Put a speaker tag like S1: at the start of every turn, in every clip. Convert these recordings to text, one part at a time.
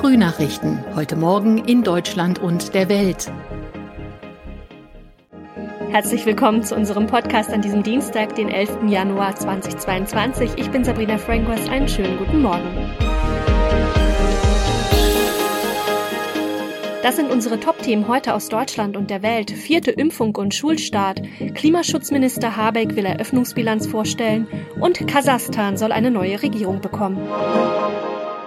S1: Frühnachrichten. Heute Morgen in Deutschland und der Welt.
S2: Herzlich willkommen zu unserem Podcast an diesem Dienstag, den 11. Januar 2022. Ich bin Sabrina Frankworth. Einen schönen guten Morgen. Das sind unsere Top-Themen heute aus Deutschland und der Welt. Vierte Impfung und Schulstart. Klimaschutzminister Habeck will Eröffnungsbilanz vorstellen und Kasachstan soll eine neue Regierung bekommen.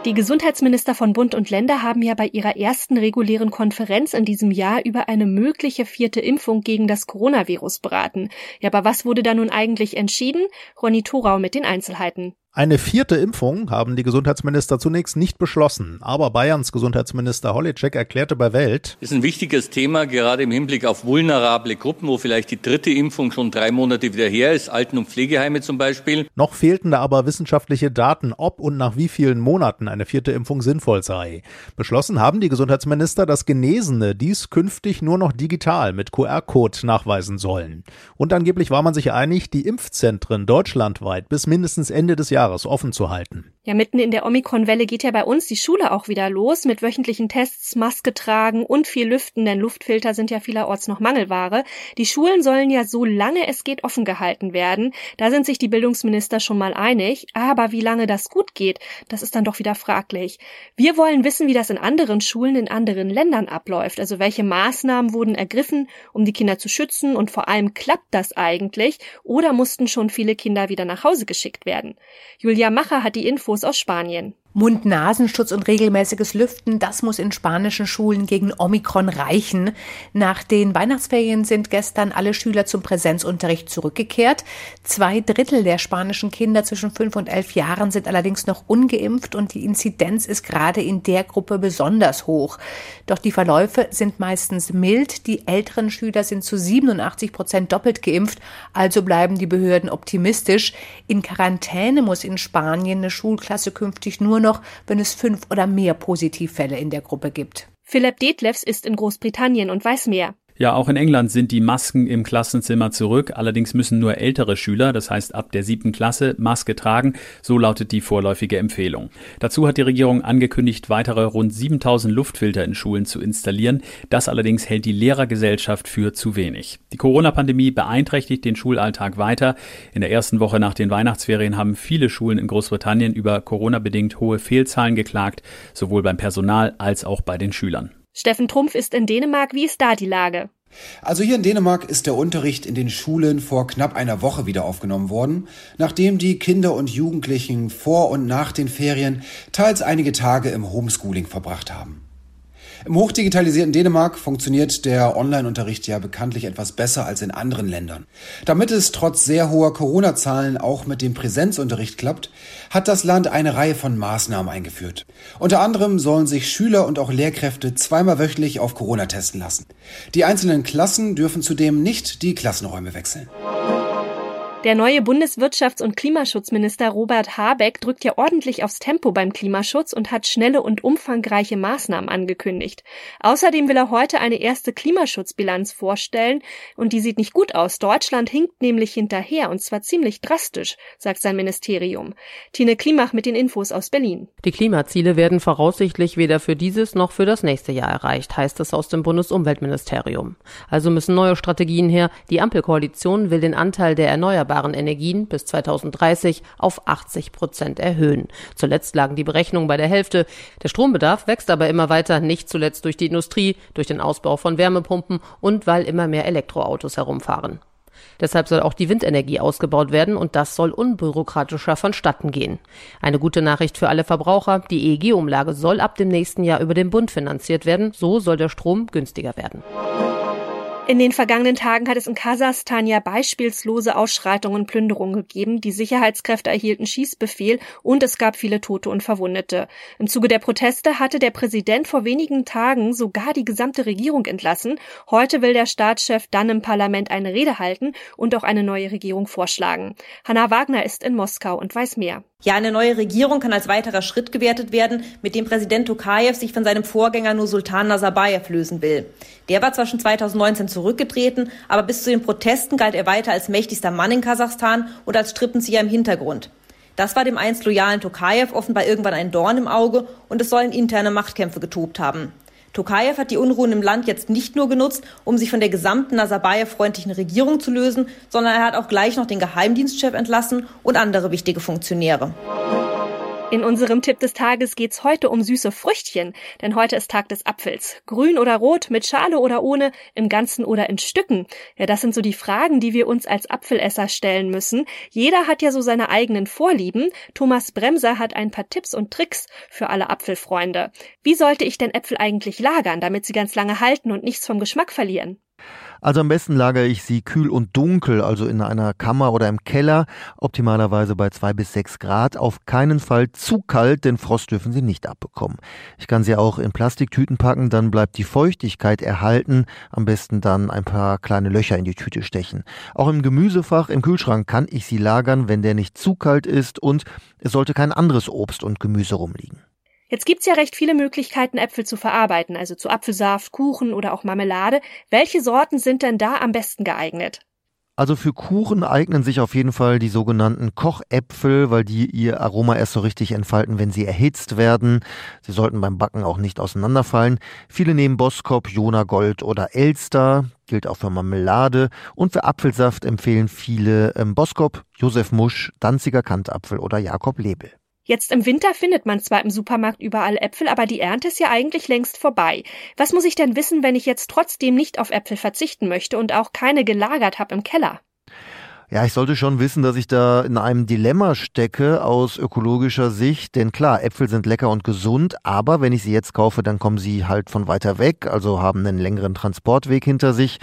S2: Die Gesundheitsminister von Bund und Länder haben ja bei ihrer ersten regulären Konferenz in diesem Jahr über eine mögliche vierte Impfung gegen das Coronavirus beraten. Ja, aber was wurde da nun eigentlich entschieden? Ronny Thorau mit den Einzelheiten.
S3: Eine vierte Impfung haben die Gesundheitsminister zunächst nicht beschlossen, aber Bayerns Gesundheitsminister Holitschek erklärte bei Welt,
S4: ist ein wichtiges Thema, gerade im Hinblick auf vulnerable Gruppen, wo vielleicht die dritte Impfung schon drei Monate wieder her ist, Alten- und Pflegeheime zum Beispiel.
S3: Noch fehlten da aber wissenschaftliche Daten, ob und nach wie vielen Monaten eine vierte Impfung sinnvoll sei. Beschlossen haben die Gesundheitsminister, dass Genesene dies künftig nur noch digital mit QR-Code nachweisen sollen. Und angeblich war man sich einig, die Impfzentren deutschlandweit bis mindestens Ende des Jahres Jahres offen zu halten.
S2: Ja, mitten in der Omikron-Welle geht ja bei uns die Schule auch wieder los mit wöchentlichen Tests, Maske tragen und viel Lüften, denn Luftfilter sind ja vielerorts noch Mangelware. Die Schulen sollen ja so lange es geht offen gehalten werden. Da sind sich die Bildungsminister schon mal einig. Aber wie lange das gut geht, das ist dann doch wieder fraglich. Wir wollen wissen, wie das in anderen Schulen in anderen Ländern abläuft. Also welche Maßnahmen wurden ergriffen, um die Kinder zu schützen und vor allem klappt das eigentlich oder mussten schon viele Kinder wieder nach Hause geschickt werden? Julia Macher hat die Infos aus Spanien.
S5: Mund-Nasenschutz und regelmäßiges Lüften, das muss in spanischen Schulen gegen Omikron reichen. Nach den Weihnachtsferien sind gestern alle Schüler zum Präsenzunterricht zurückgekehrt. Zwei Drittel der spanischen Kinder zwischen fünf und elf Jahren sind allerdings noch ungeimpft und die Inzidenz ist gerade in der Gruppe besonders hoch. Doch die Verläufe sind meistens mild. Die älteren Schüler sind zu 87 Prozent doppelt geimpft, also bleiben die Behörden optimistisch. In Quarantäne muss in Spanien eine Schulklasse künftig nur noch, wenn es fünf oder mehr Positivfälle in der Gruppe gibt.
S2: Philipp Detlefs ist in Großbritannien und weiß mehr.
S6: Ja, auch in England sind die Masken im Klassenzimmer zurück. Allerdings müssen nur ältere Schüler, das heißt ab der siebten Klasse, Maske tragen. So lautet die vorläufige Empfehlung. Dazu hat die Regierung angekündigt, weitere rund 7000 Luftfilter in Schulen zu installieren. Das allerdings hält die Lehrergesellschaft für zu wenig. Die Corona-Pandemie beeinträchtigt den Schulalltag weiter. In der ersten Woche nach den Weihnachtsferien haben viele Schulen in Großbritannien über Corona-bedingt hohe Fehlzahlen geklagt, sowohl beim Personal als auch bei den Schülern.
S2: Steffen Trumpf ist in Dänemark. Wie ist da die Lage?
S7: Also hier in Dänemark ist der Unterricht in den Schulen vor knapp einer Woche wieder aufgenommen worden, nachdem die Kinder und Jugendlichen vor und nach den Ferien teils einige Tage im Homeschooling verbracht haben. Im hochdigitalisierten Dänemark funktioniert der Online-Unterricht ja bekanntlich etwas besser als in anderen Ländern. Damit es trotz sehr hoher Corona-Zahlen auch mit dem Präsenzunterricht klappt, hat das Land eine Reihe von Maßnahmen eingeführt. Unter anderem sollen sich Schüler und auch Lehrkräfte zweimal wöchentlich auf Corona testen lassen. Die einzelnen Klassen dürfen zudem nicht die Klassenräume wechseln.
S2: Der neue Bundeswirtschafts- und Klimaschutzminister Robert Habeck drückt ja ordentlich aufs Tempo beim Klimaschutz und hat schnelle und umfangreiche Maßnahmen angekündigt. Außerdem will er heute eine erste Klimaschutzbilanz vorstellen und die sieht nicht gut aus. Deutschland hinkt nämlich hinterher und zwar ziemlich drastisch, sagt sein Ministerium. Tine Klimach mit den Infos aus Berlin.
S8: Die Klimaziele werden voraussichtlich weder für dieses noch für das nächste Jahr erreicht, heißt es aus dem Bundesumweltministerium. Also müssen neue Strategien her. Die Ampelkoalition will den Anteil der erneuerbaren Energien bis 2030 auf 80 Prozent erhöhen. Zuletzt lagen die Berechnungen bei der Hälfte. Der Strombedarf wächst aber immer weiter, nicht zuletzt durch die Industrie, durch den Ausbau von Wärmepumpen und weil immer mehr Elektroautos herumfahren. Deshalb soll auch die Windenergie ausgebaut werden und das soll unbürokratischer vonstatten gehen. Eine gute Nachricht für alle Verbraucher. Die EEG-Umlage soll ab dem nächsten Jahr über den Bund finanziert werden. So soll der Strom günstiger werden.
S2: In den vergangenen Tagen hat es in Kasachstan ja beispielslose Ausschreitungen und Plünderungen gegeben. Die Sicherheitskräfte erhielten Schießbefehl und es gab viele Tote und Verwundete. Im Zuge der Proteste hatte der Präsident vor wenigen Tagen sogar die gesamte Regierung entlassen. Heute will der Staatschef dann im Parlament eine Rede halten und auch eine neue Regierung vorschlagen. Hanna Wagner ist in Moskau und weiß mehr.
S9: Ja, eine neue Regierung kann als weiterer Schritt gewertet werden, mit dem Präsident Tokayev sich von seinem Vorgänger Nursultan Nazarbayev lösen will. Der war zwar schon 2019 zurückgetreten, aber bis zu den Protesten galt er weiter als mächtigster Mann in Kasachstan und als Strippenzieher im Hintergrund. Das war dem einst loyalen Tokajew offenbar irgendwann ein Dorn im Auge und es sollen interne Machtkämpfe getobt haben. Tokajew hat die Unruhen im Land jetzt nicht nur genutzt, um sich von der gesamten Nazarbayev-freundlichen Regierung zu lösen, sondern er hat auch gleich noch den Geheimdienstchef entlassen und andere wichtige Funktionäre.
S2: In unserem Tipp des Tages geht's heute um süße Früchtchen, denn heute ist Tag des Apfels. Grün oder rot, mit Schale oder ohne, im Ganzen oder in Stücken. Ja, das sind so die Fragen, die wir uns als Apfelesser stellen müssen. Jeder hat ja so seine eigenen Vorlieben. Thomas Bremser hat ein paar Tipps und Tricks für alle Apfelfreunde. Wie sollte ich denn Äpfel eigentlich lagern, damit sie ganz lange halten und nichts vom Geschmack verlieren?
S10: Also am besten lagere ich sie kühl und dunkel, also in einer Kammer oder im Keller, optimalerweise bei zwei bis sechs Grad. Auf keinen Fall zu kalt, denn Frost dürfen sie nicht abbekommen. Ich kann sie auch in Plastiktüten packen, dann bleibt die Feuchtigkeit erhalten. Am besten dann ein paar kleine Löcher in die Tüte stechen. Auch im Gemüsefach im Kühlschrank kann ich sie lagern, wenn der nicht zu kalt ist und es sollte kein anderes Obst und Gemüse rumliegen.
S2: Jetzt gibt's ja recht viele Möglichkeiten, Äpfel zu verarbeiten, also zu Apfelsaft, Kuchen oder auch Marmelade. Welche Sorten sind denn da am besten geeignet?
S10: Also für Kuchen eignen sich auf jeden Fall die sogenannten Kochäpfel, weil die ihr Aroma erst so richtig entfalten, wenn sie erhitzt werden. Sie sollten beim Backen auch nicht auseinanderfallen. Viele nehmen Boskop, Jona Gold oder Elster, gilt auch für Marmelade. Und für Apfelsaft empfehlen viele ähm, Boskop, Josef Musch, Danziger Kantapfel oder Jakob Lebel.
S2: Jetzt im Winter findet man zwar im Supermarkt überall Äpfel, aber die Ernte ist ja eigentlich längst vorbei. Was muss ich denn wissen, wenn ich jetzt trotzdem nicht auf Äpfel verzichten möchte und auch keine gelagert habe im Keller?
S10: Ja, ich sollte schon wissen, dass ich da in einem Dilemma stecke aus ökologischer Sicht. Denn klar, Äpfel sind lecker und gesund, aber wenn ich sie jetzt kaufe, dann kommen sie halt von weiter weg, also haben einen längeren Transportweg hinter sich.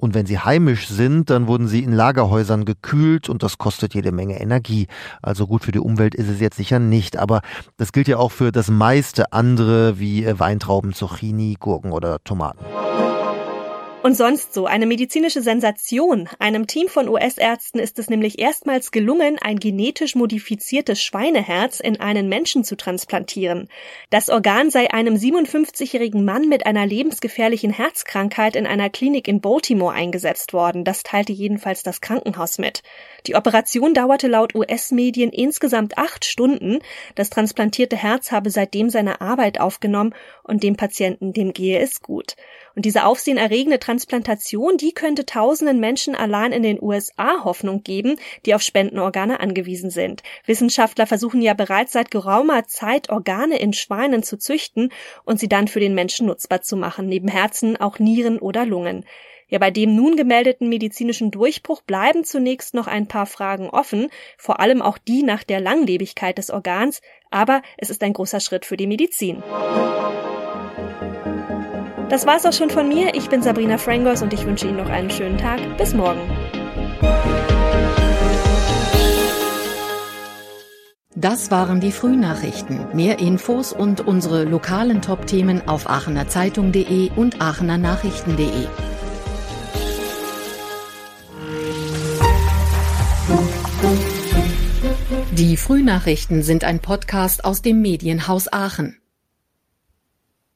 S10: Und wenn sie heimisch sind, dann wurden sie in Lagerhäusern gekühlt und das kostet jede Menge Energie. Also gut für die Umwelt ist es jetzt sicher nicht, aber das gilt ja auch für das meiste andere wie Weintrauben, Zucchini, Gurken oder Tomaten.
S2: Und sonst so eine medizinische Sensation. Einem Team von US-Ärzten ist es nämlich erstmals gelungen, ein genetisch modifiziertes Schweineherz in einen Menschen zu transplantieren. Das Organ sei einem 57-jährigen Mann mit einer lebensgefährlichen Herzkrankheit in einer Klinik in Baltimore eingesetzt worden. Das teilte jedenfalls das Krankenhaus mit. Die Operation dauerte laut US-Medien insgesamt acht Stunden. Das transplantierte Herz habe seitdem seine Arbeit aufgenommen und dem Patienten, dem gehe es gut. Und diese aufsehenerregende Transplantation, die könnte tausenden Menschen allein in den USA Hoffnung geben, die auf Spendenorgane angewiesen sind. Wissenschaftler versuchen ja bereits seit geraumer Zeit Organe in Schweinen zu züchten und sie dann für den Menschen nutzbar zu machen, neben Herzen auch Nieren oder Lungen. Ja, bei dem nun gemeldeten medizinischen Durchbruch bleiben zunächst noch ein paar Fragen offen, vor allem auch die nach der Langlebigkeit des Organs, aber es ist ein großer Schritt für die Medizin. Das war's auch schon von mir. Ich bin Sabrina Frangos und ich wünsche Ihnen noch einen schönen Tag. Bis morgen.
S1: Das waren die Frühnachrichten. Mehr Infos und unsere lokalen Top-Themen auf aachenerzeitung.de und aachenernachrichten.de. Die Frühnachrichten sind ein Podcast aus dem Medienhaus Aachen.